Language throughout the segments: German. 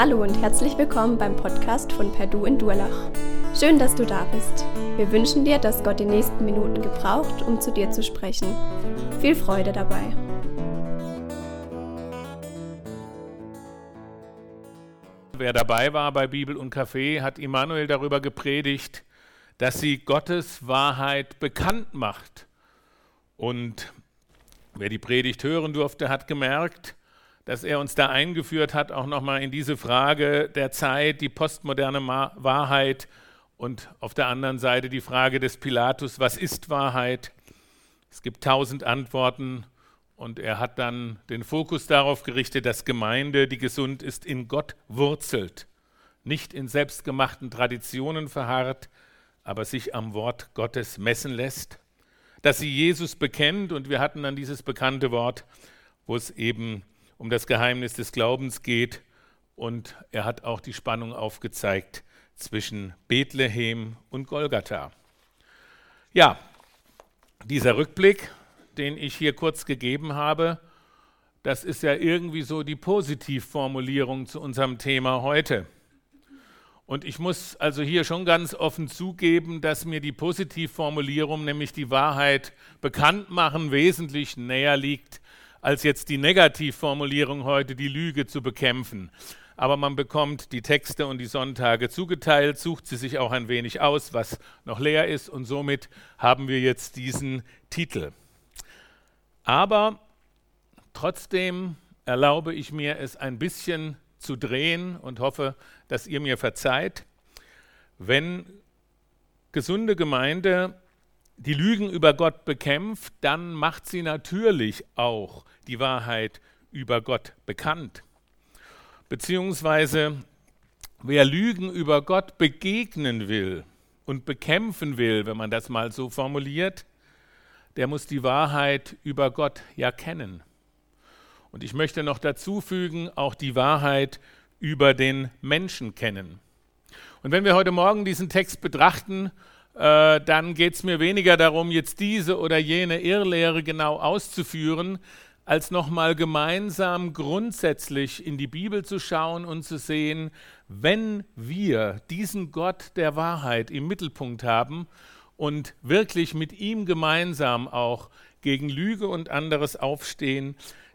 Hallo und herzlich willkommen beim Podcast von Perdu in Durlach. Schön, dass du da bist. Wir wünschen dir, dass Gott die nächsten Minuten gebraucht, um zu dir zu sprechen. Viel Freude dabei. Wer dabei war bei Bibel und Kaffee, hat Immanuel darüber gepredigt, dass sie Gottes Wahrheit bekannt macht. Und wer die Predigt hören durfte, hat gemerkt, dass er uns da eingeführt hat, auch nochmal in diese Frage der Zeit, die postmoderne Wahrheit und auf der anderen Seite die Frage des Pilatus, was ist Wahrheit? Es gibt tausend Antworten und er hat dann den Fokus darauf gerichtet, dass Gemeinde, die gesund ist, in Gott wurzelt, nicht in selbstgemachten Traditionen verharrt, aber sich am Wort Gottes messen lässt, dass sie Jesus bekennt und wir hatten dann dieses bekannte Wort, wo es eben um das Geheimnis des Glaubens geht. Und er hat auch die Spannung aufgezeigt zwischen Bethlehem und Golgatha. Ja, dieser Rückblick, den ich hier kurz gegeben habe, das ist ja irgendwie so die Positivformulierung zu unserem Thema heute. Und ich muss also hier schon ganz offen zugeben, dass mir die Positivformulierung, nämlich die Wahrheit bekannt machen, wesentlich näher liegt als jetzt die Negativformulierung heute, die Lüge zu bekämpfen. Aber man bekommt die Texte und die Sonntage zugeteilt, sucht sie sich auch ein wenig aus, was noch leer ist, und somit haben wir jetzt diesen Titel. Aber trotzdem erlaube ich mir es ein bisschen zu drehen und hoffe, dass ihr mir verzeiht, wenn gesunde Gemeinde die Lügen über Gott bekämpft, dann macht sie natürlich auch die Wahrheit über Gott bekannt. Beziehungsweise wer Lügen über Gott begegnen will und bekämpfen will, wenn man das mal so formuliert, der muss die Wahrheit über Gott ja kennen. Und ich möchte noch dazu fügen, auch die Wahrheit über den Menschen kennen. Und wenn wir heute Morgen diesen Text betrachten, äh, dann geht es mir weniger darum, jetzt diese oder jene Irrlehre genau auszuführen, als nochmal gemeinsam grundsätzlich in die Bibel zu schauen und zu sehen, wenn wir diesen Gott der Wahrheit im Mittelpunkt haben und wirklich mit ihm gemeinsam auch gegen Lüge und anderes aufstehen,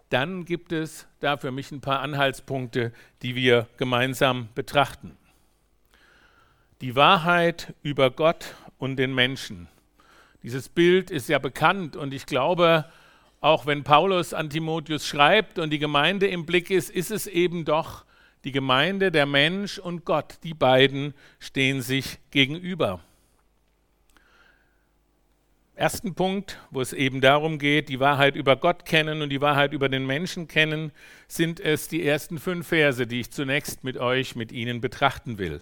dann gibt es da für mich ein paar Anhaltspunkte, die wir gemeinsam betrachten. Die Wahrheit über Gott und den Menschen. Dieses Bild ist ja bekannt und ich glaube, auch wenn Paulus an Timotheus schreibt und die Gemeinde im Blick ist, ist es eben doch die Gemeinde, der Mensch und Gott. Die beiden stehen sich gegenüber. Ersten Punkt, wo es eben darum geht, die Wahrheit über Gott kennen und die Wahrheit über den Menschen kennen, sind es die ersten fünf Verse, die ich zunächst mit euch, mit Ihnen betrachten will.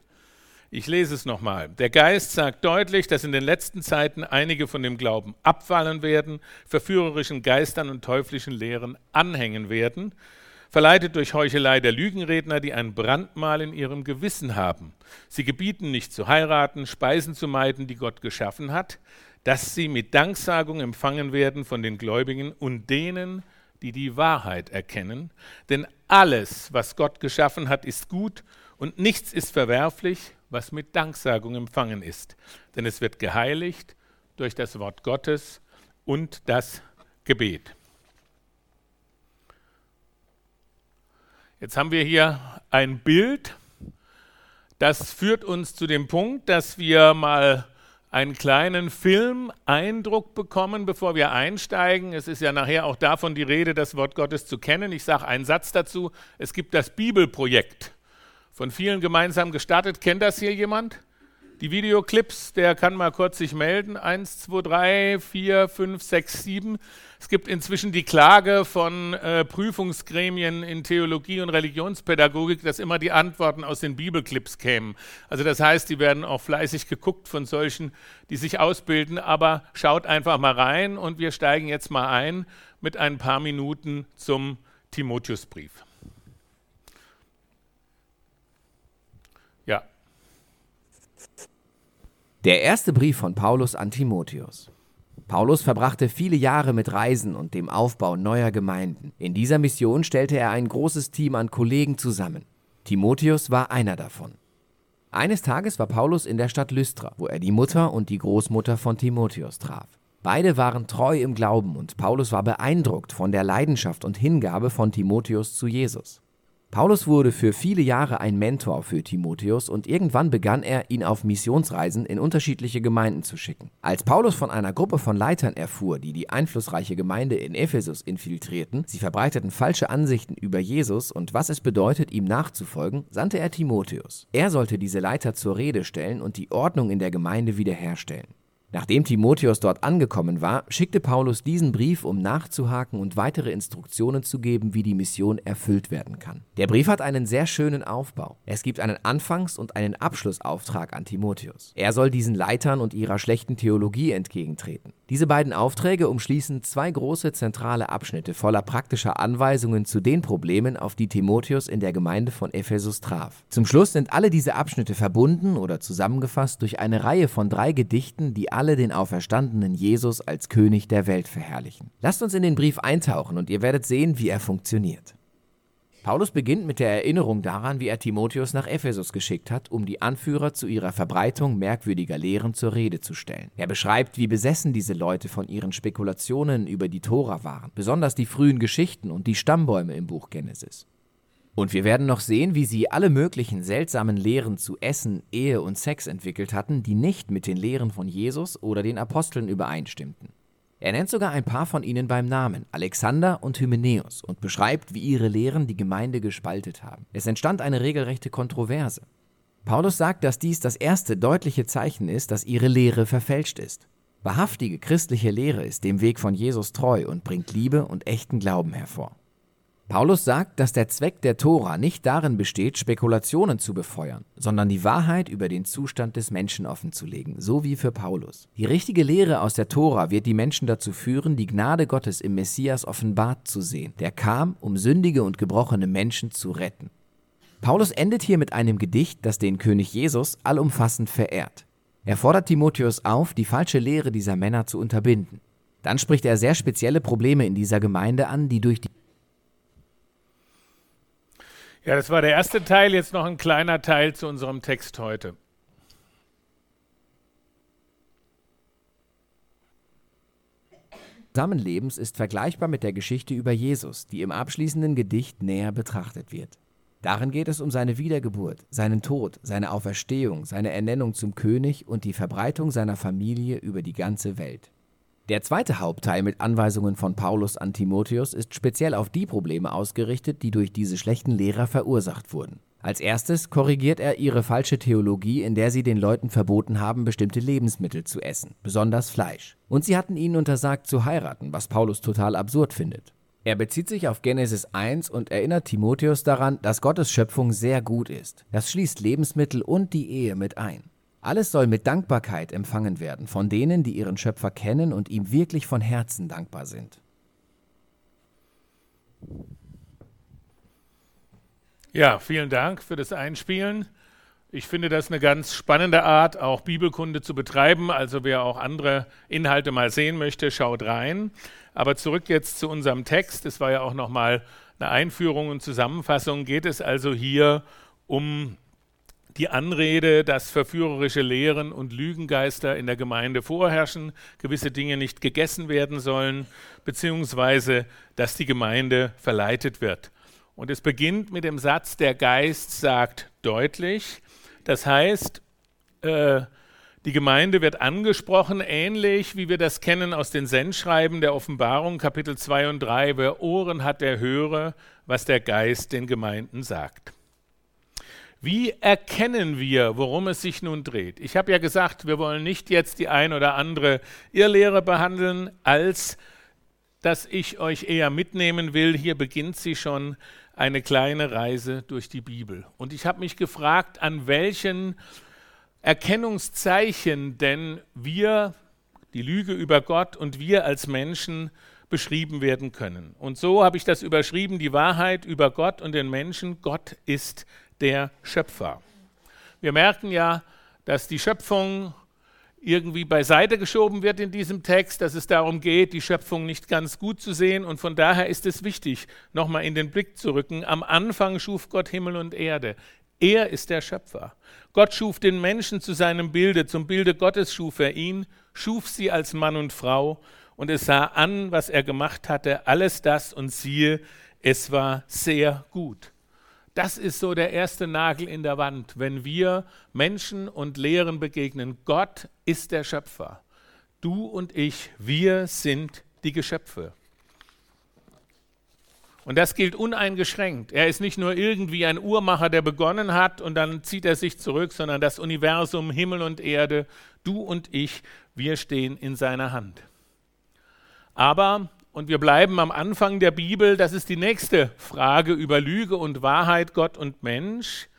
Ich lese es nochmal. Der Geist sagt deutlich, dass in den letzten Zeiten einige von dem Glauben abfallen werden, verführerischen Geistern und teuflischen Lehren anhängen werden, verleitet durch Heuchelei der Lügenredner, die ein Brandmal in ihrem Gewissen haben. Sie gebieten nicht zu heiraten, Speisen zu meiden, die Gott geschaffen hat, dass sie mit Danksagung empfangen werden von den Gläubigen und denen, die die Wahrheit erkennen. Denn alles, was Gott geschaffen hat, ist gut und nichts ist verwerflich, was mit Danksagung empfangen ist. Denn es wird geheiligt durch das Wort Gottes und das Gebet. Jetzt haben wir hier ein Bild, das führt uns zu dem Punkt, dass wir mal einen kleinen Film-Eindruck bekommen, bevor wir einsteigen. Es ist ja nachher auch davon die Rede, das Wort Gottes zu kennen. Ich sage einen Satz dazu. Es gibt das Bibelprojekt von vielen gemeinsam gestartet. Kennt das hier jemand? Die Videoclips, der kann mal kurz sich melden. Eins, zwei, drei, vier, fünf, sechs, sieben. Es gibt inzwischen die Klage von äh, Prüfungsgremien in Theologie und Religionspädagogik, dass immer die Antworten aus den Bibelclips kämen. Also das heißt, die werden auch fleißig geguckt von solchen, die sich ausbilden. Aber schaut einfach mal rein und wir steigen jetzt mal ein mit ein paar Minuten zum Timotheusbrief. Der erste Brief von Paulus an Timotheus. Paulus verbrachte viele Jahre mit Reisen und dem Aufbau neuer Gemeinden. In dieser Mission stellte er ein großes Team an Kollegen zusammen. Timotheus war einer davon. Eines Tages war Paulus in der Stadt Lystra, wo er die Mutter und die Großmutter von Timotheus traf. Beide waren treu im Glauben und Paulus war beeindruckt von der Leidenschaft und Hingabe von Timotheus zu Jesus. Paulus wurde für viele Jahre ein Mentor für Timotheus und irgendwann begann er, ihn auf Missionsreisen in unterschiedliche Gemeinden zu schicken. Als Paulus von einer Gruppe von Leitern erfuhr, die die einflussreiche Gemeinde in Ephesus infiltrierten, sie verbreiteten falsche Ansichten über Jesus und was es bedeutet, ihm nachzufolgen, sandte er Timotheus. Er sollte diese Leiter zur Rede stellen und die Ordnung in der Gemeinde wiederherstellen. Nachdem Timotheus dort angekommen war, schickte Paulus diesen Brief, um nachzuhaken und weitere Instruktionen zu geben, wie die Mission erfüllt werden kann. Der Brief hat einen sehr schönen Aufbau. Es gibt einen Anfangs- und einen Abschlussauftrag an Timotheus. Er soll diesen Leitern und ihrer schlechten Theologie entgegentreten. Diese beiden Aufträge umschließen zwei große zentrale Abschnitte voller praktischer Anweisungen zu den Problemen, auf die Timotheus in der Gemeinde von Ephesus traf. Zum Schluss sind alle diese Abschnitte verbunden oder zusammengefasst durch eine Reihe von drei Gedichten, die alle den auferstandenen Jesus als König der Welt verherrlichen. Lasst uns in den Brief eintauchen und ihr werdet sehen, wie er funktioniert. Paulus beginnt mit der Erinnerung daran, wie er Timotheus nach Ephesus geschickt hat, um die Anführer zu ihrer Verbreitung merkwürdiger Lehren zur Rede zu stellen. Er beschreibt, wie besessen diese Leute von ihren Spekulationen über die Tora waren, besonders die frühen Geschichten und die Stammbäume im Buch Genesis. Und wir werden noch sehen, wie sie alle möglichen seltsamen Lehren zu Essen, Ehe und Sex entwickelt hatten, die nicht mit den Lehren von Jesus oder den Aposteln übereinstimmten. Er nennt sogar ein paar von ihnen beim Namen, Alexander und Hymenäus, und beschreibt, wie ihre Lehren die Gemeinde gespaltet haben. Es entstand eine regelrechte Kontroverse. Paulus sagt, dass dies das erste deutliche Zeichen ist, dass ihre Lehre verfälscht ist. Wahrhaftige christliche Lehre ist dem Weg von Jesus treu und bringt Liebe und echten Glauben hervor. Paulus sagt, dass der Zweck der Tora nicht darin besteht, Spekulationen zu befeuern, sondern die Wahrheit über den Zustand des Menschen offenzulegen, so wie für Paulus. Die richtige Lehre aus der Tora wird die Menschen dazu führen, die Gnade Gottes im Messias offenbart zu sehen, der kam, um sündige und gebrochene Menschen zu retten. Paulus endet hier mit einem Gedicht, das den König Jesus allumfassend verehrt. Er fordert Timotheus auf, die falsche Lehre dieser Männer zu unterbinden. Dann spricht er sehr spezielle Probleme in dieser Gemeinde an, die durch die ja, das war der erste Teil, jetzt noch ein kleiner Teil zu unserem Text heute. Zusammenlebens ist vergleichbar mit der Geschichte über Jesus, die im abschließenden Gedicht näher betrachtet wird. Darin geht es um seine Wiedergeburt, seinen Tod, seine Auferstehung, seine Ernennung zum König und die Verbreitung seiner Familie über die ganze Welt. Der zweite Hauptteil mit Anweisungen von Paulus an Timotheus ist speziell auf die Probleme ausgerichtet, die durch diese schlechten Lehrer verursacht wurden. Als erstes korrigiert er ihre falsche Theologie, in der sie den Leuten verboten haben, bestimmte Lebensmittel zu essen, besonders Fleisch. Und sie hatten ihnen untersagt zu heiraten, was Paulus total absurd findet. Er bezieht sich auf Genesis 1 und erinnert Timotheus daran, dass Gottes Schöpfung sehr gut ist. Das schließt Lebensmittel und die Ehe mit ein. Alles soll mit Dankbarkeit empfangen werden von denen, die ihren Schöpfer kennen und ihm wirklich von Herzen dankbar sind. Ja, vielen Dank für das Einspielen. Ich finde das eine ganz spannende Art, auch Bibelkunde zu betreiben. Also wer auch andere Inhalte mal sehen möchte, schaut rein. Aber zurück jetzt zu unserem Text. Es war ja auch noch mal eine Einführung und Zusammenfassung. Geht es also hier um die Anrede, dass verführerische Lehren und Lügengeister in der Gemeinde vorherrschen, gewisse Dinge nicht gegessen werden sollen, beziehungsweise dass die Gemeinde verleitet wird. Und es beginnt mit dem Satz, der Geist sagt deutlich. Das heißt, äh, die Gemeinde wird angesprochen, ähnlich wie wir das kennen aus den Sendschreiben der Offenbarung, Kapitel 2 und 3. Wer Ohren hat, der höre, was der Geist den Gemeinden sagt. Wie erkennen wir, worum es sich nun dreht? Ich habe ja gesagt, wir wollen nicht jetzt die ein oder andere Irrlehre behandeln, als dass ich euch eher mitnehmen will. Hier beginnt sie schon eine kleine Reise durch die Bibel. Und ich habe mich gefragt, an welchen Erkennungszeichen denn wir, die Lüge über Gott und wir als Menschen beschrieben werden können. Und so habe ich das überschrieben, die Wahrheit über Gott und den Menschen. Gott ist der Schöpfer. Wir merken ja, dass die Schöpfung irgendwie beiseite geschoben wird in diesem Text, dass es darum geht, die Schöpfung nicht ganz gut zu sehen. Und von daher ist es wichtig, nochmal in den Blick zu rücken. Am Anfang schuf Gott Himmel und Erde. Er ist der Schöpfer. Gott schuf den Menschen zu seinem Bilde, zum Bilde Gottes schuf er ihn, schuf sie als Mann und Frau. Und es sah an, was er gemacht hatte, alles das und siehe, es war sehr gut. Das ist so der erste Nagel in der Wand, wenn wir Menschen und Lehren begegnen. Gott ist der Schöpfer. Du und ich, wir sind die Geschöpfe. Und das gilt uneingeschränkt. Er ist nicht nur irgendwie ein Uhrmacher, der begonnen hat und dann zieht er sich zurück, sondern das Universum, Himmel und Erde, du und ich, wir stehen in seiner Hand. Aber und wir bleiben am Anfang der Bibel, das ist die nächste Frage über Lüge und Wahrheit, Gott und Mensch,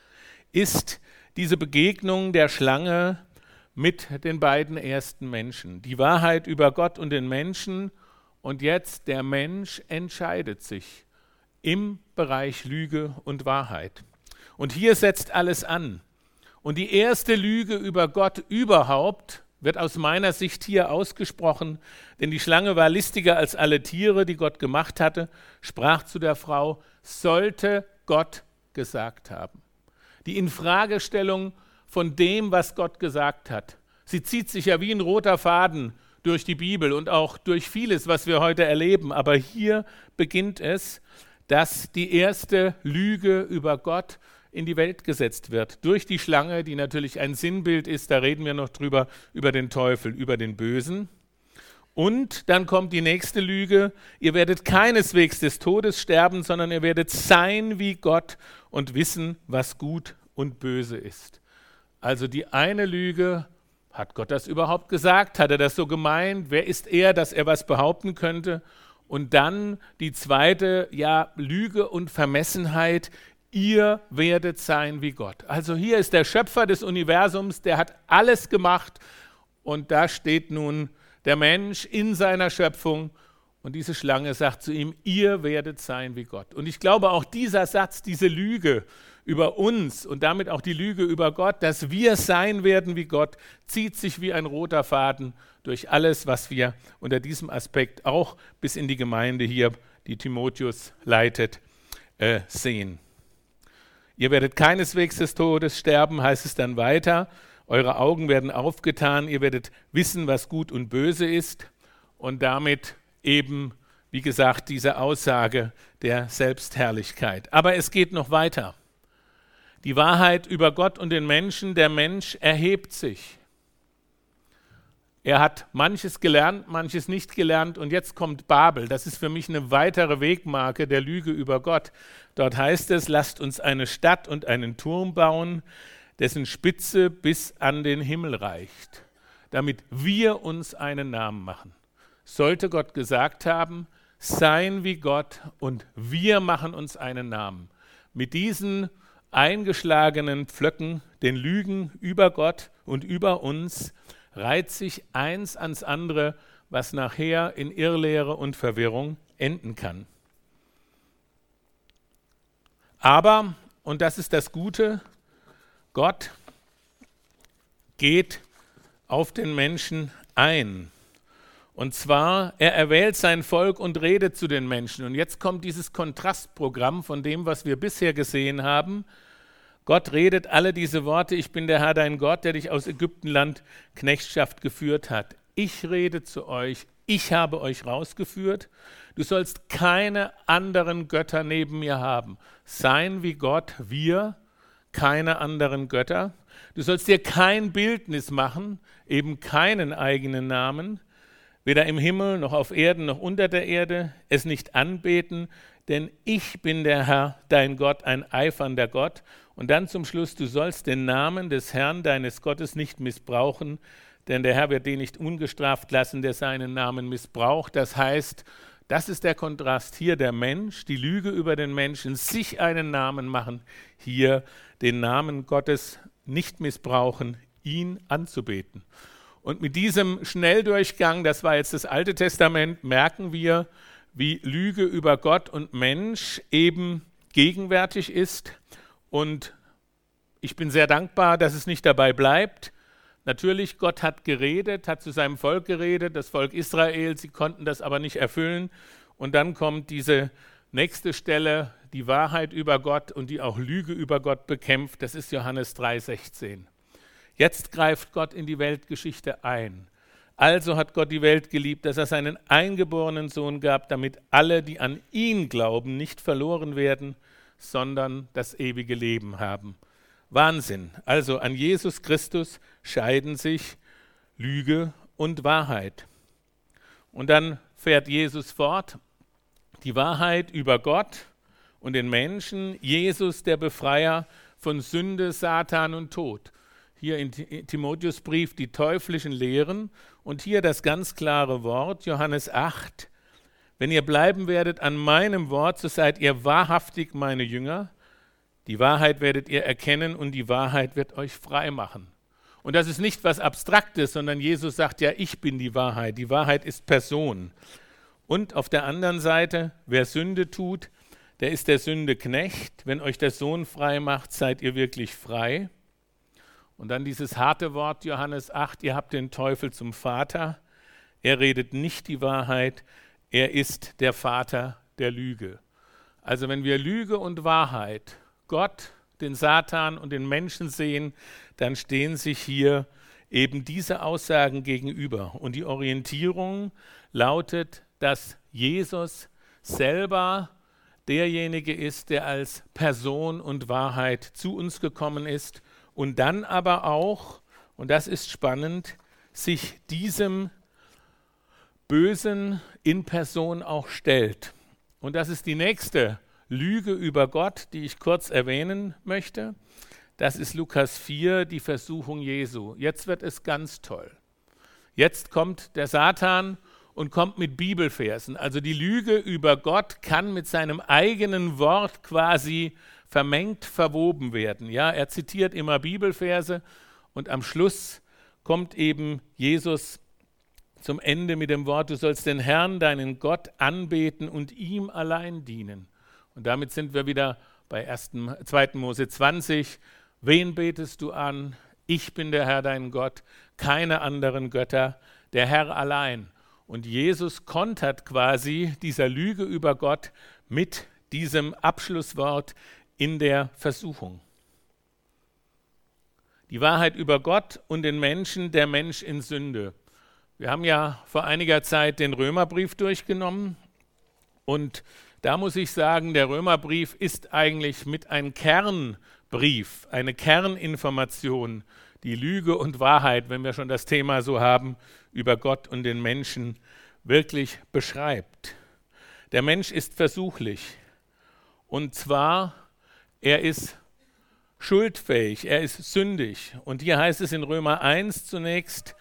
ist diese Begegnung der Schlange mit den beiden ersten Menschen. Die Wahrheit über Gott und den Menschen und jetzt der Mensch entscheidet sich im Bereich Lüge und Wahrheit. Und hier setzt alles an. Und die erste Lüge über Gott überhaupt wird aus meiner Sicht hier ausgesprochen, denn die Schlange war listiger als alle Tiere, die Gott gemacht hatte, sprach zu der Frau, sollte Gott gesagt haben. Die Infragestellung von dem, was Gott gesagt hat. Sie zieht sich ja wie ein roter Faden durch die Bibel und auch durch vieles, was wir heute erleben. Aber hier beginnt es, dass die erste Lüge über Gott in die Welt gesetzt wird. Durch die Schlange, die natürlich ein Sinnbild ist, da reden wir noch drüber, über den Teufel, über den Bösen. Und dann kommt die nächste Lüge, ihr werdet keineswegs des Todes sterben, sondern ihr werdet sein wie Gott und wissen, was gut und böse ist. Also die eine Lüge, hat Gott das überhaupt gesagt? Hat er das so gemeint? Wer ist er, dass er was behaupten könnte? Und dann die zweite, ja, Lüge und Vermessenheit, ihr werdet sein wie Gott. Also hier ist der Schöpfer des Universums, der hat alles gemacht und da steht nun der Mensch in seiner Schöpfung und diese Schlange sagt zu ihm, ihr werdet sein wie Gott. Und ich glaube auch dieser Satz, diese Lüge über uns und damit auch die Lüge über Gott, dass wir sein werden wie Gott, zieht sich wie ein roter Faden durch alles, was wir unter diesem Aspekt auch bis in die Gemeinde hier, die Timotheus leitet, äh, sehen. Ihr werdet keineswegs des Todes sterben, heißt es dann weiter. Eure Augen werden aufgetan, ihr werdet wissen, was gut und böse ist. Und damit eben, wie gesagt, diese Aussage der Selbstherrlichkeit. Aber es geht noch weiter. Die Wahrheit über Gott und den Menschen, der Mensch erhebt sich. Er hat manches gelernt, manches nicht gelernt und jetzt kommt Babel. Das ist für mich eine weitere Wegmarke der Lüge über Gott. Dort heißt es, lasst uns eine Stadt und einen Turm bauen, dessen Spitze bis an den Himmel reicht, damit wir uns einen Namen machen. Sollte Gott gesagt haben, sein wie Gott und wir machen uns einen Namen. Mit diesen eingeschlagenen Pflöcken, den Lügen über Gott und über uns, reiht sich eins ans andere, was nachher in Irrlehre und Verwirrung enden kann. Aber, und das ist das Gute, Gott geht auf den Menschen ein. Und zwar, er erwählt sein Volk und redet zu den Menschen. Und jetzt kommt dieses Kontrastprogramm von dem, was wir bisher gesehen haben. Gott redet alle diese Worte, ich bin der Herr dein Gott, der dich aus Ägyptenland Knechtschaft geführt hat. Ich rede zu euch, ich habe euch rausgeführt. Du sollst keine anderen Götter neben mir haben. Sein wie Gott, wir, keine anderen Götter. Du sollst dir kein Bildnis machen, eben keinen eigenen Namen, weder im Himmel noch auf Erden noch unter der Erde, es nicht anbeten, denn ich bin der Herr, dein Gott, ein eifernder Gott und dann zum Schluss, du sollst den Namen des Herrn deines Gottes nicht missbrauchen, denn der Herr wird den nicht ungestraft lassen, der seinen Namen missbraucht. Das heißt, das ist der Kontrast. Hier der Mensch, die Lüge über den Menschen, sich einen Namen machen, hier den Namen Gottes nicht missbrauchen, ihn anzubeten. Und mit diesem Schnelldurchgang, das war jetzt das Alte Testament, merken wir, wie Lüge über Gott und Mensch eben gegenwärtig ist und ich bin sehr dankbar, dass es nicht dabei bleibt. Natürlich, Gott hat geredet, hat zu seinem Volk geredet, das Volk Israel, sie konnten das aber nicht erfüllen. Und dann kommt diese nächste Stelle, die Wahrheit über Gott und die auch Lüge über Gott bekämpft. Das ist Johannes 3,16. Jetzt greift Gott in die Weltgeschichte ein. Also hat Gott die Welt geliebt, dass er seinen eingeborenen Sohn gab, damit alle, die an ihn glauben, nicht verloren werden, sondern das ewige Leben haben. Wahnsinn. Also an Jesus Christus scheiden sich Lüge und Wahrheit. Und dann fährt Jesus fort, die Wahrheit über Gott und den Menschen, Jesus der Befreier von Sünde, Satan und Tod. Hier in Timotheusbrief die teuflischen Lehren und hier das ganz klare Wort, Johannes 8. Wenn ihr bleiben werdet an meinem Wort, so seid ihr wahrhaftig meine Jünger die Wahrheit werdet ihr erkennen und die Wahrheit wird euch frei machen. Und das ist nicht was Abstraktes, sondern Jesus sagt ja, ich bin die Wahrheit. Die Wahrheit ist Person. Und auf der anderen Seite, wer Sünde tut, der ist der Sünde Knecht. Wenn euch der Sohn frei macht, seid ihr wirklich frei. Und dann dieses harte Wort, Johannes 8, ihr habt den Teufel zum Vater. Er redet nicht die Wahrheit, er ist der Vater der Lüge. Also wenn wir Lüge und Wahrheit Gott, den Satan und den Menschen sehen, dann stehen sich hier eben diese Aussagen gegenüber. Und die Orientierung lautet, dass Jesus selber derjenige ist, der als Person und Wahrheit zu uns gekommen ist und dann aber auch, und das ist spannend, sich diesem Bösen in Person auch stellt. Und das ist die nächste Lüge über Gott, die ich kurz erwähnen möchte. Das ist Lukas 4, die Versuchung Jesu. Jetzt wird es ganz toll. Jetzt kommt der Satan und kommt mit Bibelversen. Also die Lüge über Gott kann mit seinem eigenen Wort quasi vermengt, verwoben werden. Ja, er zitiert immer Bibelverse und am Schluss kommt eben Jesus zum Ende mit dem Wort, du sollst den Herrn, deinen Gott, anbeten und ihm allein dienen. Und damit sind wir wieder bei 2. Mose 20. Wen betest du an? Ich bin der Herr dein Gott, keine anderen Götter, der Herr allein. Und Jesus kontert quasi dieser Lüge über Gott mit diesem Abschlusswort in der Versuchung. Die Wahrheit über Gott und den Menschen, der Mensch in Sünde. Wir haben ja vor einiger Zeit den Römerbrief durchgenommen und da muss ich sagen, der Römerbrief ist eigentlich mit einem Kernbrief, eine Kerninformation, die Lüge und Wahrheit, wenn wir schon das Thema so haben, über Gott und den Menschen wirklich beschreibt. Der Mensch ist versuchlich. Und zwar, er ist schuldfähig, er ist sündig. Und hier heißt es in Römer 1 zunächst,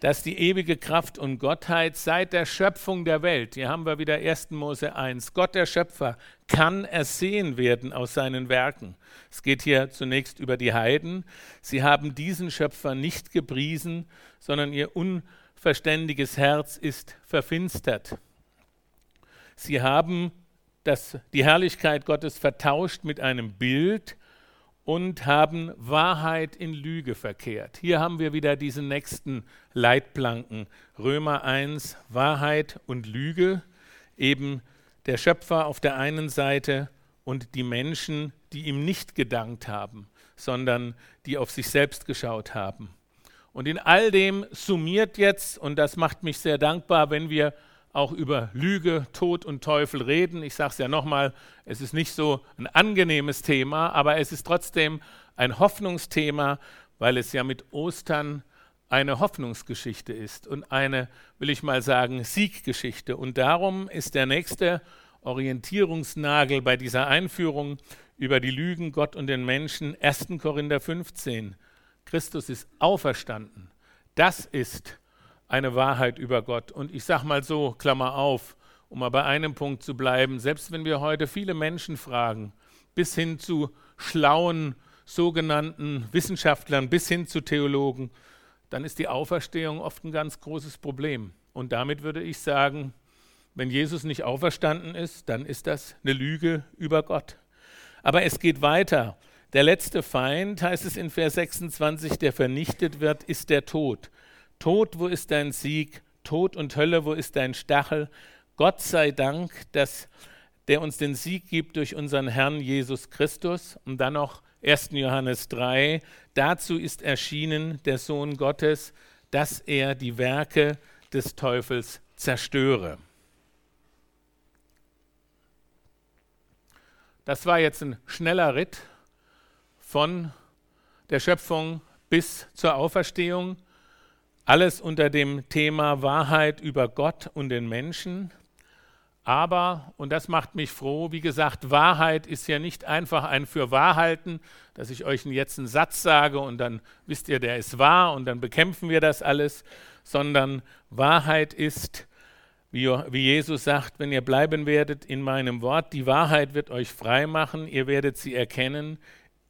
dass die ewige Kraft und Gottheit seit der Schöpfung der Welt, hier haben wir wieder 1. Mose 1, Gott der Schöpfer kann ersehen werden aus seinen Werken. Es geht hier zunächst über die Heiden. Sie haben diesen Schöpfer nicht gepriesen, sondern ihr unverständiges Herz ist verfinstert. Sie haben das, die Herrlichkeit Gottes vertauscht mit einem Bild, und haben Wahrheit in Lüge verkehrt. Hier haben wir wieder diesen nächsten Leitplanken. Römer 1, Wahrheit und Lüge, eben der Schöpfer auf der einen Seite und die Menschen, die ihm nicht gedankt haben, sondern die auf sich selbst geschaut haben. Und in all dem summiert jetzt, und das macht mich sehr dankbar, wenn wir auch über Lüge, Tod und Teufel reden. Ich sage es ja nochmal, es ist nicht so ein angenehmes Thema, aber es ist trotzdem ein Hoffnungsthema, weil es ja mit Ostern eine Hoffnungsgeschichte ist und eine, will ich mal sagen, Sieggeschichte. Und darum ist der nächste Orientierungsnagel bei dieser Einführung über die Lügen Gott und den Menschen 1. Korinther 15. Christus ist auferstanden. Das ist eine Wahrheit über Gott. Und ich sage mal so, Klammer auf, um mal bei einem Punkt zu bleiben, selbst wenn wir heute viele Menschen fragen, bis hin zu schlauen sogenannten Wissenschaftlern, bis hin zu Theologen, dann ist die Auferstehung oft ein ganz großes Problem. Und damit würde ich sagen, wenn Jesus nicht auferstanden ist, dann ist das eine Lüge über Gott. Aber es geht weiter. Der letzte Feind, heißt es in Vers 26, der vernichtet wird, ist der Tod. Tod, wo ist dein Sieg? Tod und Hölle, wo ist dein Stachel? Gott sei Dank, dass der uns den Sieg gibt durch unseren Herrn Jesus Christus. Und dann noch 1. Johannes 3, dazu ist erschienen der Sohn Gottes, dass er die Werke des Teufels zerstöre. Das war jetzt ein schneller Ritt von der Schöpfung bis zur Auferstehung. Alles unter dem Thema Wahrheit über Gott und den Menschen. Aber, und das macht mich froh, wie gesagt, Wahrheit ist ja nicht einfach ein Fürwahrhalten, dass ich euch jetzt einen Satz sage und dann wisst ihr, der ist wahr und dann bekämpfen wir das alles, sondern Wahrheit ist, wie, wie Jesus sagt, wenn ihr bleiben werdet in meinem Wort, die Wahrheit wird euch frei machen, ihr werdet sie erkennen,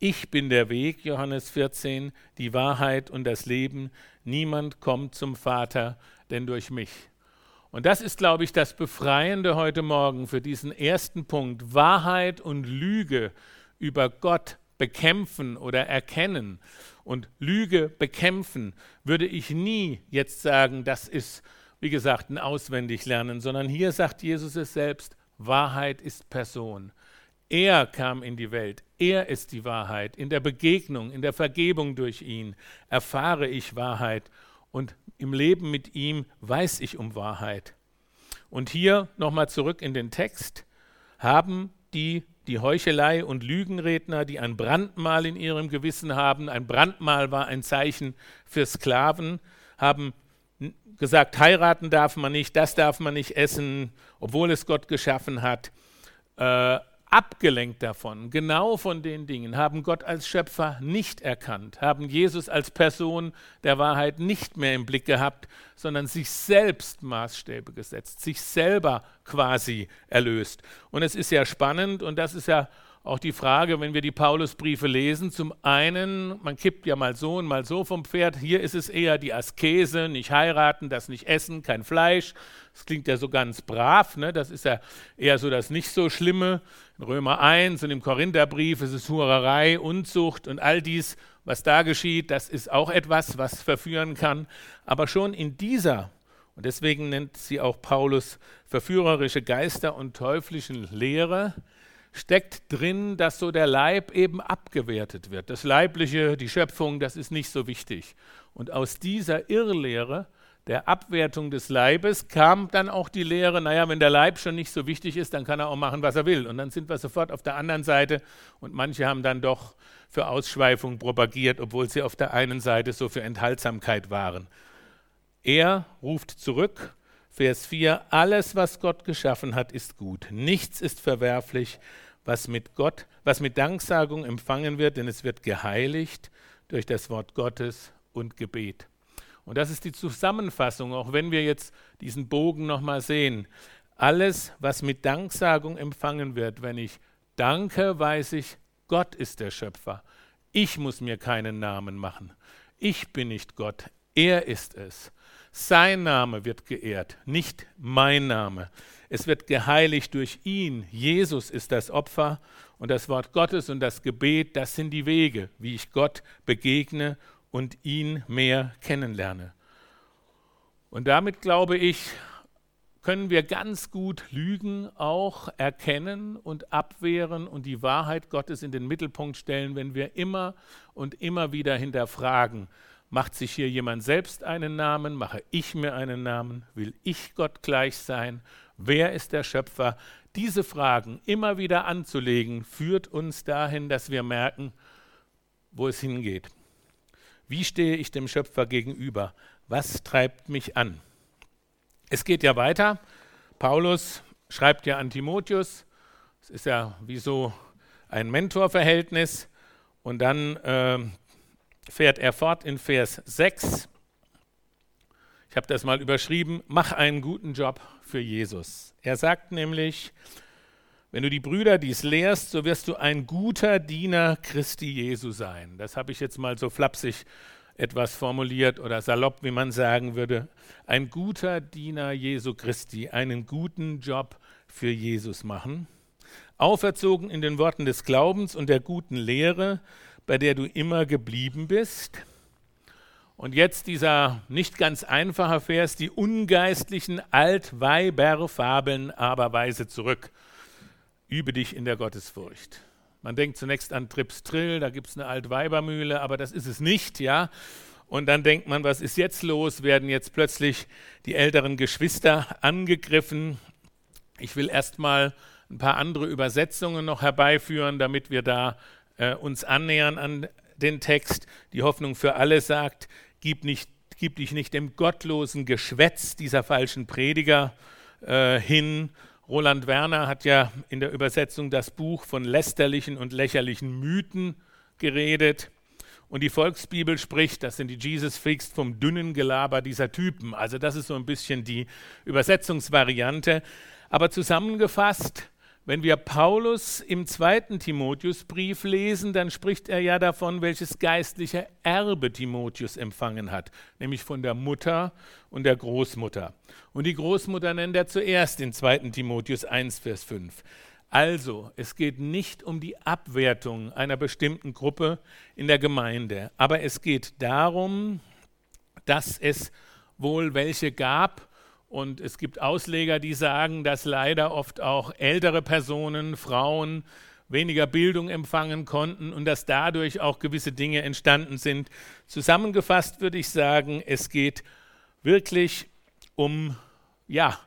ich bin der Weg, Johannes 14, die Wahrheit und das Leben. Niemand kommt zum Vater, denn durch mich. Und das ist, glaube ich, das Befreiende heute Morgen für diesen ersten Punkt. Wahrheit und Lüge über Gott bekämpfen oder erkennen. Und Lüge bekämpfen würde ich nie jetzt sagen, das ist, wie gesagt, ein Auswendiglernen, sondern hier sagt Jesus es selbst, Wahrheit ist Person. Er kam in die Welt. Er ist die Wahrheit. In der Begegnung, in der Vergebung durch ihn erfahre ich Wahrheit und im Leben mit ihm weiß ich um Wahrheit. Und hier nochmal zurück in den Text, haben die die Heuchelei und Lügenredner, die ein Brandmal in ihrem Gewissen haben, ein Brandmal war ein Zeichen für Sklaven, haben gesagt, heiraten darf man nicht, das darf man nicht essen, obwohl es Gott geschaffen hat. Äh, abgelenkt davon, genau von den Dingen, haben Gott als Schöpfer nicht erkannt, haben Jesus als Person der Wahrheit nicht mehr im Blick gehabt, sondern sich selbst Maßstäbe gesetzt, sich selber quasi erlöst. Und es ist ja spannend und das ist ja auch die Frage, wenn wir die Paulusbriefe lesen, zum einen, man kippt ja mal so und mal so vom Pferd, hier ist es eher die Askese, nicht heiraten, das nicht essen, kein Fleisch. Das klingt ja so ganz brav, ne? das ist ja eher so das nicht so Schlimme. In Römer 1 und im Korintherbrief ist es Hurerei, Unzucht und all dies, was da geschieht, das ist auch etwas, was verführen kann. Aber schon in dieser, und deswegen nennt sie auch Paulus verführerische Geister und teuflischen Lehre, steckt drin, dass so der Leib eben abgewertet wird. Das Leibliche, die Schöpfung, das ist nicht so wichtig. Und aus dieser Irrlehre der Abwertung des Leibes kam dann auch die Lehre, naja, wenn der Leib schon nicht so wichtig ist, dann kann er auch machen, was er will. Und dann sind wir sofort auf der anderen Seite und manche haben dann doch für Ausschweifung propagiert, obwohl sie auf der einen Seite so für Enthaltsamkeit waren. Er ruft zurück, Vers 4, alles, was Gott geschaffen hat, ist gut. Nichts ist verwerflich, was mit Gott, was mit Danksagung empfangen wird, denn es wird geheiligt durch das Wort Gottes und Gebet. Und das ist die Zusammenfassung, auch wenn wir jetzt diesen Bogen nochmal sehen. Alles, was mit Danksagung empfangen wird, wenn ich danke, weiß ich, Gott ist der Schöpfer. Ich muss mir keinen Namen machen. Ich bin nicht Gott, er ist es. Sein Name wird geehrt, nicht mein Name. Es wird geheiligt durch ihn. Jesus ist das Opfer und das Wort Gottes und das Gebet, das sind die Wege, wie ich Gott begegne und ihn mehr kennenlerne. Und damit glaube ich, können wir ganz gut Lügen auch erkennen und abwehren und die Wahrheit Gottes in den Mittelpunkt stellen, wenn wir immer und immer wieder hinterfragen, Macht sich hier jemand selbst einen Namen? Mache ich mir einen Namen? Will ich Gott gleich sein? Wer ist der Schöpfer? Diese Fragen immer wieder anzulegen, führt uns dahin, dass wir merken, wo es hingeht. Wie stehe ich dem Schöpfer gegenüber? Was treibt mich an? Es geht ja weiter. Paulus schreibt ja an Timotheus. Es ist ja wie so ein Mentorverhältnis. Und dann äh, fährt er fort in Vers 6. Ich habe das mal überschrieben, mach einen guten Job für Jesus. Er sagt nämlich, wenn du die Brüder dies lehrst, so wirst du ein guter Diener Christi Jesu sein. Das habe ich jetzt mal so flapsig etwas formuliert oder salopp, wie man sagen würde. Ein guter Diener Jesu Christi, einen guten Job für Jesus machen. auferzogen in den Worten des Glaubens und der guten Lehre, bei der du immer geblieben bist. Und jetzt dieser nicht ganz einfache Vers, die ungeistlichen Altweiberfabeln aber weise zurück. Übe dich in der Gottesfurcht. Man denkt zunächst an Trips Trill, da gibt es eine Altweibermühle, aber das ist es nicht, ja. Und dann denkt man, was ist jetzt los? Werden jetzt plötzlich die älteren Geschwister angegriffen? Ich will erstmal ein paar andere Übersetzungen noch herbeiführen, damit wir da äh, uns annähern an den Text. Die Hoffnung für alle sagt, gib, nicht, gib dich nicht dem gottlosen Geschwätz dieser falschen Prediger äh, hin. Roland Werner hat ja in der Übersetzung das Buch von lästerlichen und lächerlichen Mythen geredet. Und die Volksbibel spricht, das sind die Jesus Freaks, vom dünnen Gelaber dieser Typen. Also das ist so ein bisschen die Übersetzungsvariante. Aber zusammengefasst, wenn wir Paulus im zweiten Timotheusbrief lesen, dann spricht er ja davon, welches geistliche Erbe Timotheus empfangen hat, nämlich von der Mutter und der Großmutter. Und die Großmutter nennt er zuerst in 2. Timotheus 1, Vers 5. Also, es geht nicht um die Abwertung einer bestimmten Gruppe in der Gemeinde, aber es geht darum, dass es wohl welche gab, und es gibt Ausleger, die sagen, dass leider oft auch ältere Personen, Frauen, weniger Bildung empfangen konnten und dass dadurch auch gewisse Dinge entstanden sind. Zusammengefasst würde ich sagen, es geht wirklich um ja,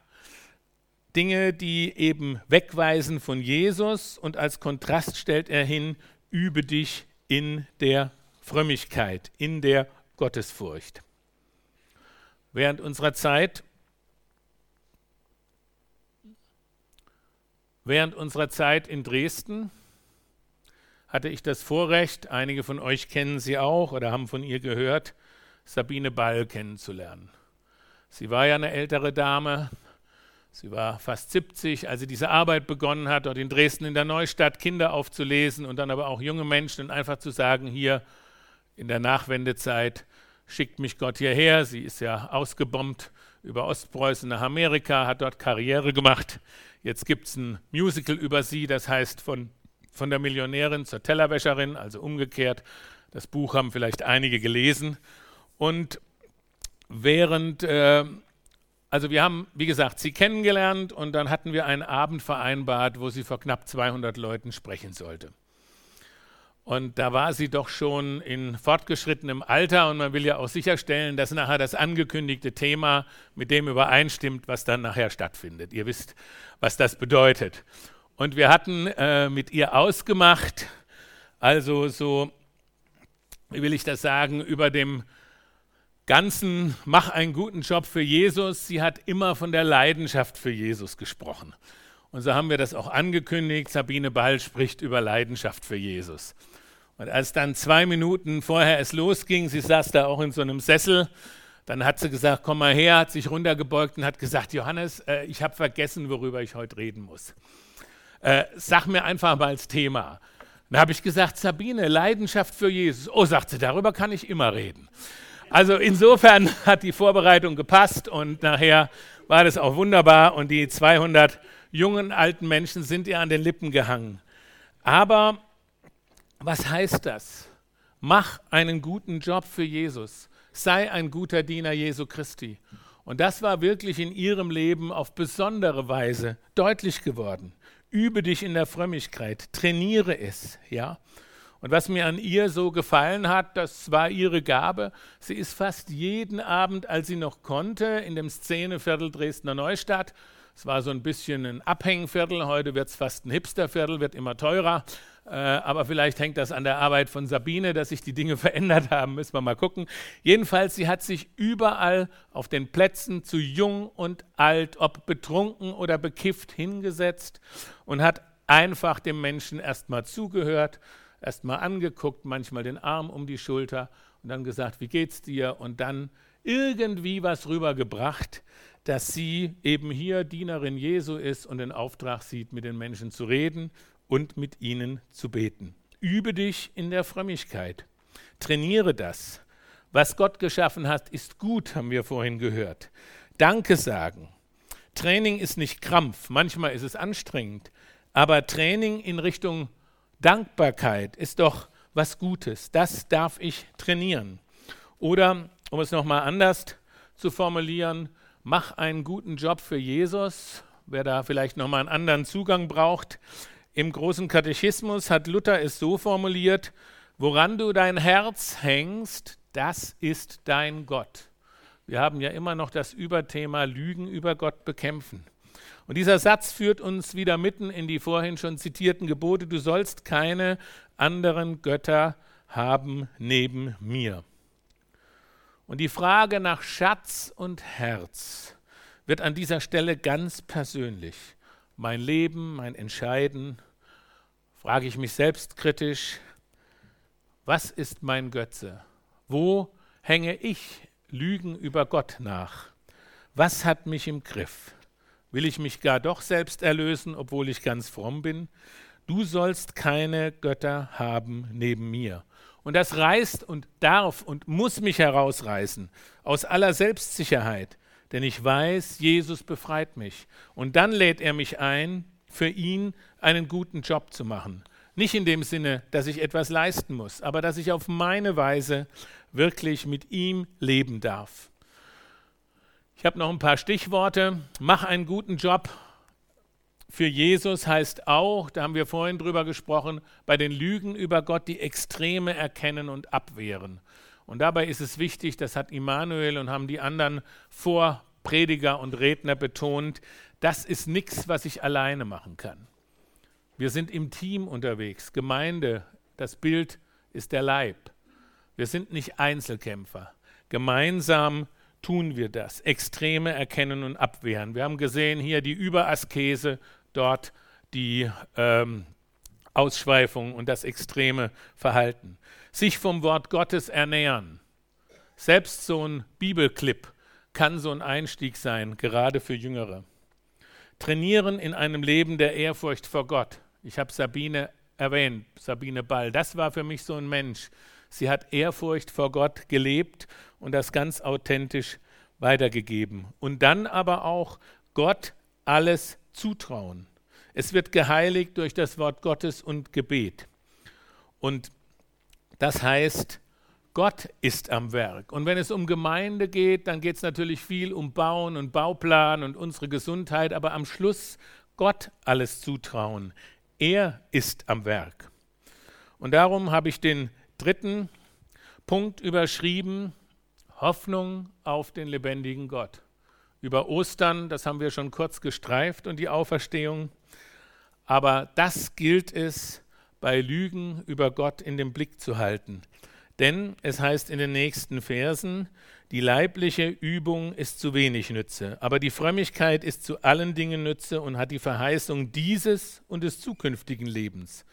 Dinge, die eben wegweisen von Jesus und als Kontrast stellt er hin, übe dich in der Frömmigkeit, in der Gottesfurcht. Während unserer Zeit Während unserer Zeit in Dresden hatte ich das Vorrecht, einige von euch kennen sie auch oder haben von ihr gehört, Sabine Ball kennenzulernen. Sie war ja eine ältere Dame, Sie war fast 70, als sie diese Arbeit begonnen hat, dort in Dresden in der Neustadt Kinder aufzulesen und dann aber auch junge Menschen und einfach zu sagen, hier in der Nachwendezeit schickt mich Gott hierher. Sie ist ja ausgebombt über Ostpreußen nach Amerika, hat dort Karriere gemacht. Jetzt gibt es ein Musical über sie, das heißt von, von der Millionärin zur Tellerwäscherin, also umgekehrt. Das Buch haben vielleicht einige gelesen. Und während äh, also wir haben, wie gesagt, sie kennengelernt und dann hatten wir einen Abend vereinbart, wo sie vor knapp 200 Leuten sprechen sollte. Und da war sie doch schon in fortgeschrittenem Alter und man will ja auch sicherstellen, dass nachher das angekündigte Thema mit dem übereinstimmt, was dann nachher stattfindet. Ihr wisst, was das bedeutet. Und wir hatten äh, mit ihr ausgemacht, also so, wie will ich das sagen, über dem ganzen Mach einen guten Job für Jesus, sie hat immer von der Leidenschaft für Jesus gesprochen. Und so haben wir das auch angekündigt. Sabine Ball spricht über Leidenschaft für Jesus. Und als dann zwei Minuten vorher es losging, sie saß da auch in so einem Sessel, dann hat sie gesagt, komm mal her, hat sich runtergebeugt und hat gesagt, Johannes, äh, ich habe vergessen, worüber ich heute reden muss. Äh, sag mir einfach mal das Thema. Dann habe ich gesagt, Sabine, Leidenschaft für Jesus. Oh, sagt sie, darüber kann ich immer reden. Also insofern hat die Vorbereitung gepasst und nachher war das auch wunderbar und die 200 jungen alten Menschen sind ihr an den Lippen gehangen. Aber was heißt das? Mach einen guten Job für Jesus. Sei ein guter Diener Jesu Christi. Und das war wirklich in ihrem Leben auf besondere Weise deutlich geworden. Übe dich in der Frömmigkeit, trainiere es, ja. Und was mir an ihr so gefallen hat, das war ihre Gabe. Sie ist fast jeden Abend, als sie noch konnte, in dem Szeneviertel Dresdner Neustadt. Es war so ein bisschen ein Abhängviertel, heute wird es fast ein Hipsterviertel, wird immer teurer. Äh, aber vielleicht hängt das an der Arbeit von Sabine, dass sich die Dinge verändert haben, müssen wir mal gucken. Jedenfalls, sie hat sich überall auf den Plätzen zu jung und alt, ob betrunken oder bekifft, hingesetzt und hat einfach dem Menschen erstmal zugehört erst mal angeguckt, manchmal den Arm um die Schulter und dann gesagt, wie geht's dir? Und dann irgendwie was rübergebracht, dass sie eben hier Dienerin Jesu ist und den Auftrag sieht, mit den Menschen zu reden und mit ihnen zu beten. Übe dich in der Frömmigkeit. Trainiere das. Was Gott geschaffen hat, ist gut, haben wir vorhin gehört. Danke sagen. Training ist nicht Krampf, manchmal ist es anstrengend, Aber Training in Richtung Dankbarkeit ist doch was Gutes. Das darf ich trainieren. Oder, um es nochmal anders zu formulieren, mach einen guten Job für Jesus. Wer da vielleicht nochmal einen anderen Zugang braucht. Im großen Katechismus hat Luther es so formuliert, woran du dein Herz hängst, das ist dein Gott. Wir haben ja immer noch das Überthema Lügen über Gott bekämpfen. Und dieser Satz führt uns wieder mitten in die vorhin schon zitierten Gebote, du sollst keine anderen Götter haben neben mir. Und die Frage nach Schatz und Herz wird an dieser Stelle ganz persönlich. Mein Leben, mein Entscheiden, frage ich mich selbstkritisch, was ist mein Götze? Wo hänge ich Lügen über Gott nach? Was hat mich im Griff? Will ich mich gar doch selbst erlösen, obwohl ich ganz fromm bin? Du sollst keine Götter haben neben mir. Und das reißt und darf und muss mich herausreißen aus aller Selbstsicherheit, denn ich weiß, Jesus befreit mich. Und dann lädt er mich ein, für ihn einen guten Job zu machen. Nicht in dem Sinne, dass ich etwas leisten muss, aber dass ich auf meine Weise wirklich mit ihm leben darf. Ich habe noch ein paar Stichworte. Mach einen guten Job für Jesus heißt auch, da haben wir vorhin drüber gesprochen, bei den Lügen über Gott die Extreme erkennen und abwehren. Und dabei ist es wichtig, das hat Immanuel und haben die anderen Vorprediger und Redner betont, das ist nichts, was ich alleine machen kann. Wir sind im Team unterwegs. Gemeinde, das Bild ist der Leib. Wir sind nicht Einzelkämpfer. Gemeinsam tun wir das. Extreme erkennen und abwehren. Wir haben gesehen hier die Überaskese, dort die ähm, Ausschweifung und das extreme Verhalten. Sich vom Wort Gottes ernähren. Selbst so ein Bibelclip kann so ein Einstieg sein, gerade für Jüngere. Trainieren in einem Leben der Ehrfurcht vor Gott. Ich habe Sabine erwähnt, Sabine Ball. Das war für mich so ein Mensch. Sie hat Ehrfurcht vor Gott gelebt und das ganz authentisch weitergegeben. Und dann aber auch Gott alles zutrauen. Es wird geheiligt durch das Wort Gottes und Gebet. Und das heißt, Gott ist am Werk. Und wenn es um Gemeinde geht, dann geht es natürlich viel um Bauen und Bauplan und unsere Gesundheit, aber am Schluss Gott alles zutrauen. Er ist am Werk. Und darum habe ich den dritten Punkt überschrieben, Hoffnung auf den lebendigen Gott. Über Ostern, das haben wir schon kurz gestreift und die Auferstehung. Aber das gilt es bei Lügen über Gott in den Blick zu halten. Denn es heißt in den nächsten Versen, die leibliche Übung ist zu wenig Nütze, aber die Frömmigkeit ist zu allen Dingen Nütze und hat die Verheißung dieses und des zukünftigen Lebens.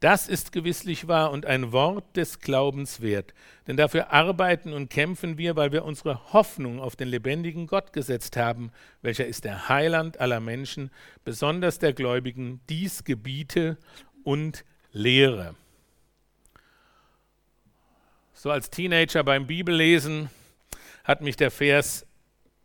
Das ist gewisslich wahr und ein Wort des Glaubens wert. Denn dafür arbeiten und kämpfen wir, weil wir unsere Hoffnung auf den lebendigen Gott gesetzt haben, welcher ist der Heiland aller Menschen, besonders der Gläubigen, dies gebiete und lehre. So als Teenager beim Bibellesen hat mich der Vers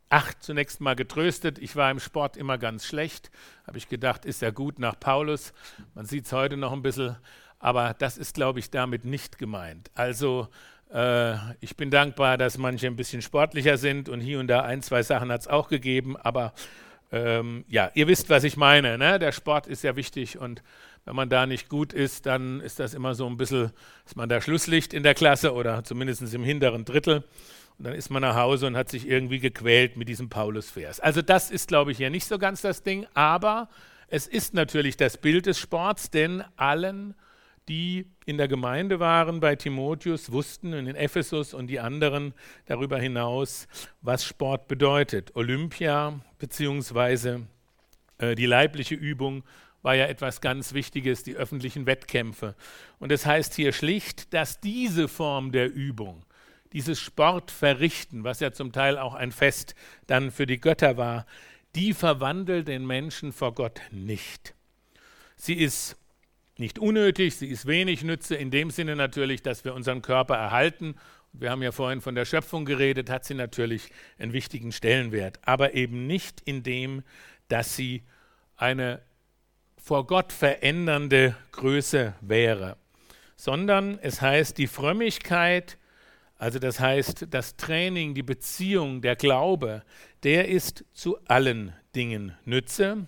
8 zunächst mal getröstet. Ich war im Sport immer ganz schlecht. Habe ich gedacht, ist ja gut nach Paulus. Man sieht es heute noch ein bisschen, aber das ist, glaube ich, damit nicht gemeint. Also äh, ich bin dankbar, dass manche ein bisschen sportlicher sind und hier und da ein, zwei Sachen hat es auch gegeben, aber ähm, ja, ihr wisst, was ich meine. Ne? Der Sport ist ja wichtig und wenn man da nicht gut ist, dann ist das immer so ein bisschen, ist man da Schlusslicht in der Klasse oder zumindest im hinteren Drittel. Und dann ist man nach Hause und hat sich irgendwie gequält mit diesem Paulus-Vers. Also das ist, glaube ich, ja nicht so ganz das Ding, aber es ist natürlich das Bild des Sports, denn allen, die in der Gemeinde waren bei Timotheus, wussten und in Ephesus und die anderen darüber hinaus, was Sport bedeutet. Olympia beziehungsweise äh, die leibliche Übung war ja etwas ganz Wichtiges, die öffentlichen Wettkämpfe. Und es das heißt hier schlicht, dass diese Form der Übung dieses Sportverrichten, was ja zum Teil auch ein Fest dann für die Götter war, die verwandelt den Menschen vor Gott nicht. Sie ist nicht unnötig, sie ist wenig Nütze, in dem Sinne natürlich, dass wir unseren Körper erhalten. Wir haben ja vorhin von der Schöpfung geredet, hat sie natürlich einen wichtigen Stellenwert, aber eben nicht in dem, dass sie eine vor Gott verändernde Größe wäre, sondern es heißt, die Frömmigkeit, also das heißt, das Training, die Beziehung, der Glaube, der ist zu allen Dingen Nütze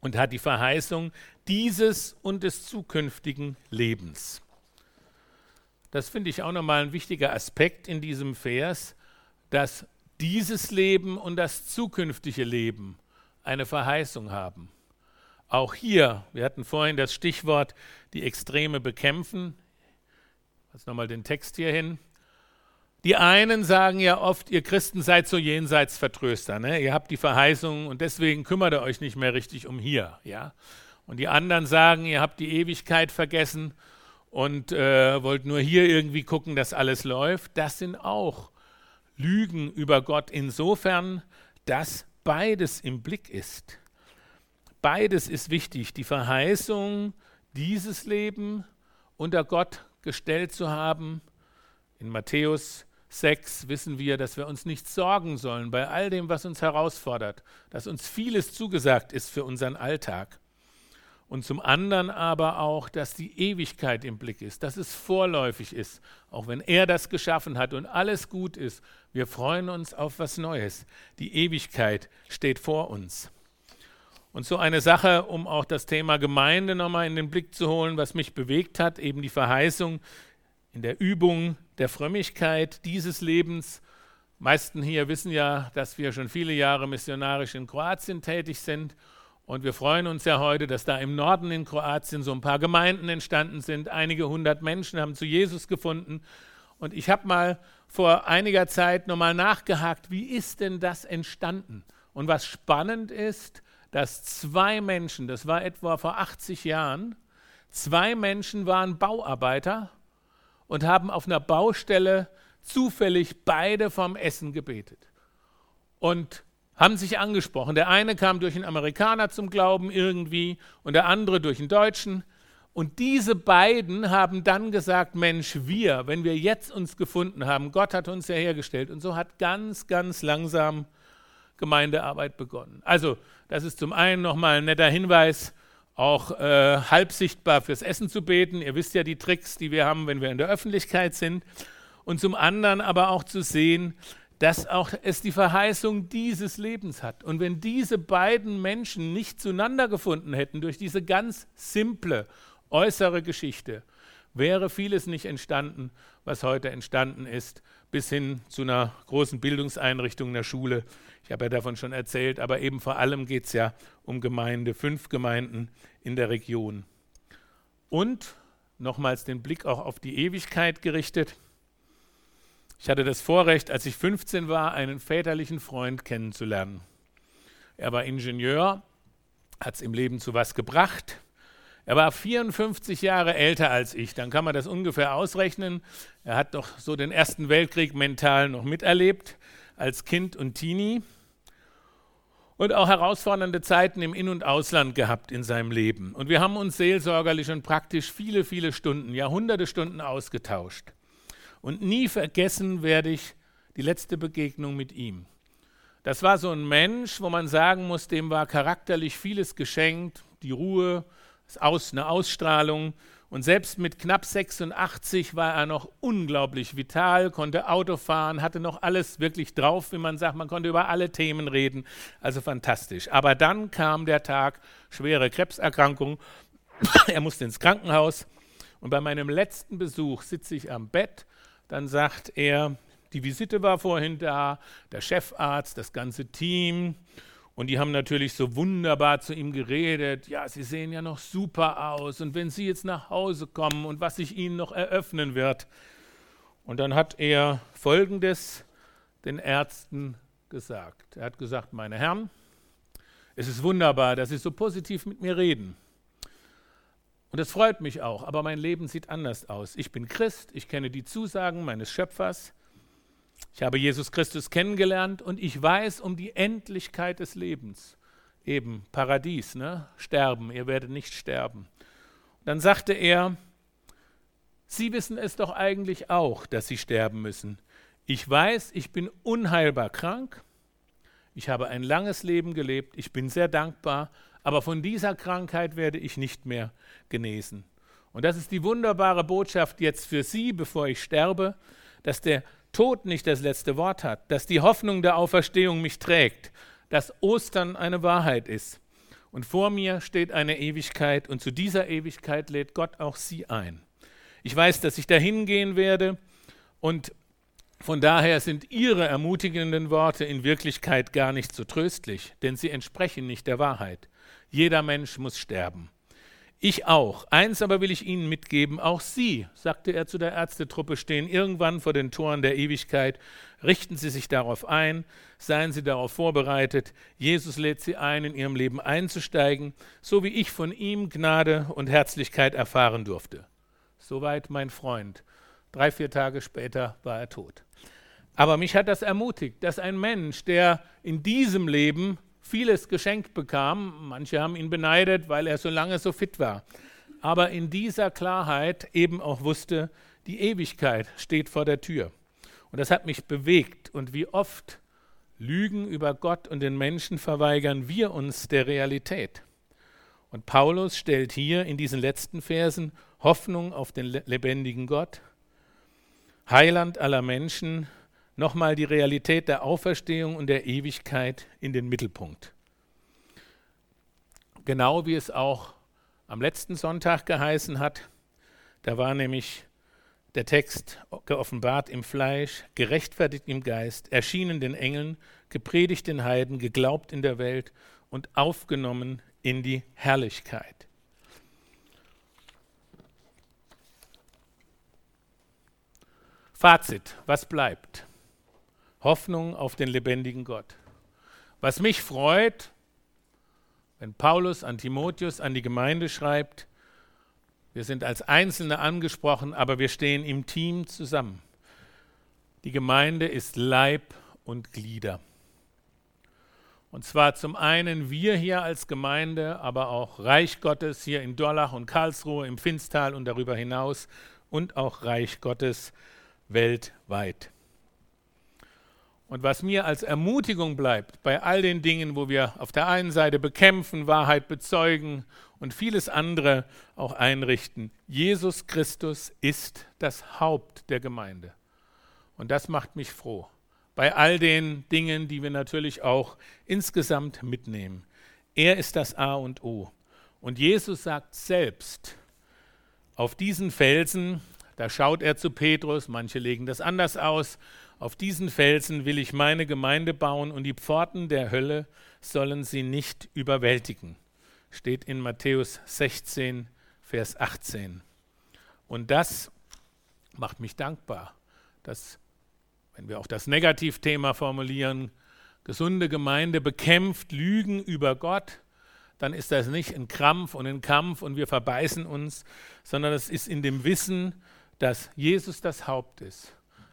und hat die Verheißung dieses und des zukünftigen Lebens. Das finde ich auch nochmal ein wichtiger Aspekt in diesem Vers, dass dieses Leben und das zukünftige Leben eine Verheißung haben. Auch hier, wir hatten vorhin das Stichwort die Extreme bekämpfen. Jetzt nochmal den Text hier hin. Die einen sagen ja oft, ihr Christen seid so Jenseitsvertröster. Ne? Ihr habt die Verheißung und deswegen kümmert ihr euch nicht mehr richtig um hier. Ja? Und die anderen sagen, ihr habt die Ewigkeit vergessen und äh, wollt nur hier irgendwie gucken, dass alles läuft. Das sind auch Lügen über Gott insofern, dass beides im Blick ist. Beides ist wichtig. Die Verheißung, dieses Leben unter Gott gestellt zu haben. In Matthäus 6 wissen wir, dass wir uns nicht sorgen sollen bei all dem, was uns herausfordert, dass uns vieles zugesagt ist für unseren Alltag. Und zum anderen aber auch, dass die Ewigkeit im Blick ist, dass es vorläufig ist, auch wenn er das geschaffen hat und alles gut ist. Wir freuen uns auf was Neues. Die Ewigkeit steht vor uns. Und so eine Sache, um auch das Thema Gemeinde nochmal in den Blick zu holen, was mich bewegt hat, eben die Verheißung in der Übung der Frömmigkeit dieses Lebens. Meisten hier wissen ja, dass wir schon viele Jahre missionarisch in Kroatien tätig sind. Und wir freuen uns ja heute, dass da im Norden in Kroatien so ein paar Gemeinden entstanden sind. Einige hundert Menschen haben zu Jesus gefunden. Und ich habe mal vor einiger Zeit nochmal nachgehakt, wie ist denn das entstanden? Und was spannend ist, dass zwei Menschen, das war etwa vor 80 Jahren, zwei Menschen waren Bauarbeiter und haben auf einer Baustelle zufällig beide vom Essen gebetet und haben sich angesprochen. Der eine kam durch einen Amerikaner zum Glauben irgendwie und der andere durch einen Deutschen. Und diese beiden haben dann gesagt, Mensch, wir, wenn wir jetzt uns gefunden haben, Gott hat uns ja hergestellt. Und so hat ganz, ganz langsam Gemeindearbeit begonnen. Also, das ist zum einen nochmal ein netter Hinweis, auch äh, halb sichtbar fürs Essen zu beten. Ihr wisst ja die Tricks, die wir haben, wenn wir in der Öffentlichkeit sind. Und zum anderen aber auch zu sehen, dass auch es die Verheißung dieses Lebens hat. Und wenn diese beiden Menschen nicht zueinander gefunden hätten durch diese ganz simple äußere Geschichte, wäre vieles nicht entstanden, was heute entstanden ist, bis hin zu einer großen Bildungseinrichtung der Schule. Ich habe ja davon schon erzählt, aber eben vor allem geht es ja um Gemeinde, fünf Gemeinden in der Region. Und nochmals den Blick auch auf die Ewigkeit gerichtet. Ich hatte das Vorrecht, als ich 15 war, einen väterlichen Freund kennenzulernen. Er war Ingenieur, hat es im Leben zu was gebracht. Er war 54 Jahre älter als ich, dann kann man das ungefähr ausrechnen. Er hat doch so den Ersten Weltkrieg mental noch miterlebt als Kind und Teenie und auch herausfordernde Zeiten im In- und Ausland gehabt in seinem Leben. Und wir haben uns seelsorgerlich und praktisch viele, viele Stunden, Jahrhunderte Stunden ausgetauscht. Und nie vergessen werde ich die letzte Begegnung mit ihm. Das war so ein Mensch, wo man sagen muss, dem war charakterlich vieles geschenkt, die Ruhe, eine Ausstrahlung, und selbst mit knapp 86 war er noch unglaublich vital, konnte Auto fahren, hatte noch alles wirklich drauf, wie man sagt. Man konnte über alle Themen reden. Also fantastisch. Aber dann kam der Tag, schwere Krebserkrankung. er musste ins Krankenhaus. Und bei meinem letzten Besuch sitze ich am Bett. Dann sagt er, die Visite war vorhin da, der Chefarzt, das ganze Team. Und die haben natürlich so wunderbar zu ihm geredet. Ja, sie sehen ja noch super aus. Und wenn sie jetzt nach Hause kommen und was sich ihnen noch eröffnen wird. Und dann hat er Folgendes den Ärzten gesagt. Er hat gesagt, meine Herren, es ist wunderbar, dass Sie so positiv mit mir reden. Und das freut mich auch, aber mein Leben sieht anders aus. Ich bin Christ, ich kenne die Zusagen meines Schöpfers. Ich habe Jesus Christus kennengelernt und ich weiß um die Endlichkeit des Lebens. Eben Paradies, ne? Sterben, ihr werdet nicht sterben. Dann sagte er, Sie wissen es doch eigentlich auch, dass Sie sterben müssen. Ich weiß, ich bin unheilbar krank. Ich habe ein langes Leben gelebt. Ich bin sehr dankbar. aber von dieser Krankheit werde ich nicht mehr genesen. Und das ist die wunderbare Botschaft jetzt für Sie, bevor ich sterbe, dass der Tod nicht das letzte Wort hat, dass die Hoffnung der Auferstehung mich trägt, dass Ostern eine Wahrheit ist. Und vor mir steht eine Ewigkeit und zu dieser Ewigkeit lädt Gott auch Sie ein. Ich weiß, dass ich dahin gehen werde und von daher sind Ihre ermutigenden Worte in Wirklichkeit gar nicht so tröstlich, denn sie entsprechen nicht der Wahrheit. Jeder Mensch muss sterben. Ich auch. Eins aber will ich Ihnen mitgeben, auch Sie, sagte er zu der Ärztetruppe, stehen irgendwann vor den Toren der Ewigkeit. Richten Sie sich darauf ein, seien Sie darauf vorbereitet. Jesus lädt Sie ein, in Ihrem Leben einzusteigen, so wie ich von ihm Gnade und Herzlichkeit erfahren durfte. Soweit mein Freund. Drei, vier Tage später war er tot. Aber mich hat das ermutigt, dass ein Mensch, der in diesem Leben vieles geschenkt bekam. Manche haben ihn beneidet, weil er so lange so fit war. Aber in dieser Klarheit eben auch wusste, die Ewigkeit steht vor der Tür. Und das hat mich bewegt. Und wie oft Lügen über Gott und den Menschen verweigern wir uns der Realität. Und Paulus stellt hier in diesen letzten Versen Hoffnung auf den lebendigen Gott, Heiland aller Menschen nochmal die Realität der Auferstehung und der Ewigkeit in den Mittelpunkt. Genau wie es auch am letzten Sonntag geheißen hat, da war nämlich der Text geoffenbart im Fleisch, gerechtfertigt im Geist, erschienen den Engeln, gepredigt den Heiden, geglaubt in der Welt und aufgenommen in die Herrlichkeit. Fazit, was bleibt? Hoffnung auf den lebendigen Gott. Was mich freut, wenn Paulus an Timotheus, an die Gemeinde schreibt, wir sind als Einzelne angesprochen, aber wir stehen im Team zusammen. Die Gemeinde ist Leib und Glieder. Und zwar zum einen wir hier als Gemeinde, aber auch Reich Gottes hier in Dorlach und Karlsruhe, im Finstal und darüber hinaus und auch Reich Gottes weltweit. Und was mir als Ermutigung bleibt bei all den Dingen, wo wir auf der einen Seite bekämpfen, Wahrheit bezeugen und vieles andere auch einrichten, Jesus Christus ist das Haupt der Gemeinde. Und das macht mich froh. Bei all den Dingen, die wir natürlich auch insgesamt mitnehmen. Er ist das A und O. Und Jesus sagt selbst, auf diesen Felsen, da schaut er zu Petrus, manche legen das anders aus, auf diesen Felsen will ich meine Gemeinde bauen und die Pforten der Hölle sollen sie nicht überwältigen. Steht in Matthäus 16, Vers 18. Und das macht mich dankbar, dass, wenn wir auch das Negativthema formulieren, gesunde Gemeinde bekämpft Lügen über Gott, dann ist das nicht ein Krampf und ein Kampf und wir verbeißen uns, sondern es ist in dem Wissen, dass Jesus das Haupt ist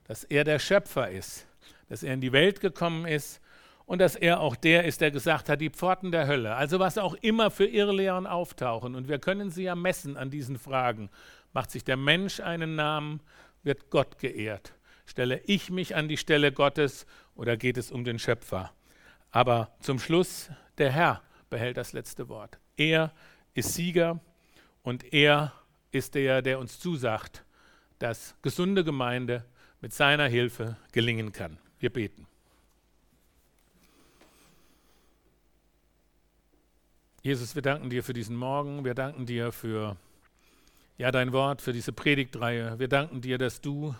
dass er der Schöpfer ist, dass er in die Welt gekommen ist und dass er auch der ist, der gesagt hat, die Pforten der Hölle, also was auch immer für Irrlehren auftauchen, und wir können sie ja messen an diesen Fragen, macht sich der Mensch einen Namen, wird Gott geehrt. Stelle ich mich an die Stelle Gottes oder geht es um den Schöpfer? Aber zum Schluss, der Herr behält das letzte Wort. Er ist Sieger und er ist der, der uns zusagt, dass gesunde Gemeinde mit seiner Hilfe gelingen kann. Wir beten. Jesus, wir danken dir für diesen Morgen. Wir danken dir für ja, dein Wort, für diese Predigtreihe. Wir danken dir, dass du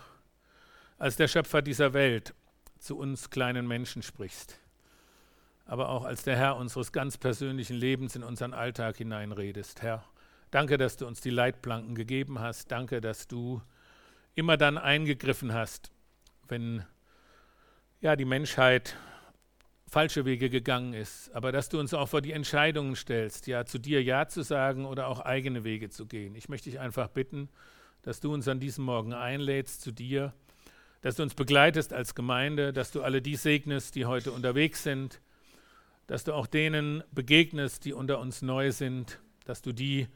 als der Schöpfer dieser Welt zu uns kleinen Menschen sprichst, aber auch als der Herr unseres ganz persönlichen Lebens in unseren Alltag hineinredest. Herr, danke, dass du uns die Leitplanken gegeben hast. Danke, dass du immer dann eingegriffen hast, wenn ja die Menschheit falsche Wege gegangen ist, aber dass du uns auch vor die Entscheidungen stellst, ja zu dir ja zu sagen oder auch eigene Wege zu gehen. Ich möchte dich einfach bitten, dass du uns an diesem Morgen einlädst zu dir, dass du uns begleitest als Gemeinde, dass du alle die segnest, die heute unterwegs sind, dass du auch denen begegnest, die unter uns neu sind, dass du die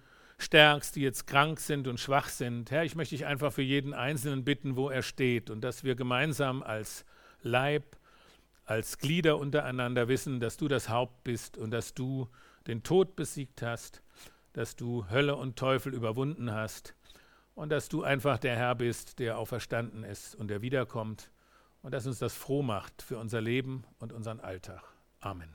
stärkst, die jetzt krank sind und schwach sind. Herr, ich möchte dich einfach für jeden Einzelnen bitten, wo er steht und dass wir gemeinsam als Leib, als Glieder untereinander wissen, dass du das Haupt bist und dass du den Tod besiegt hast, dass du Hölle und Teufel überwunden hast und dass du einfach der Herr bist, der auferstanden ist und der wiederkommt und dass uns das froh macht für unser Leben und unseren Alltag. Amen.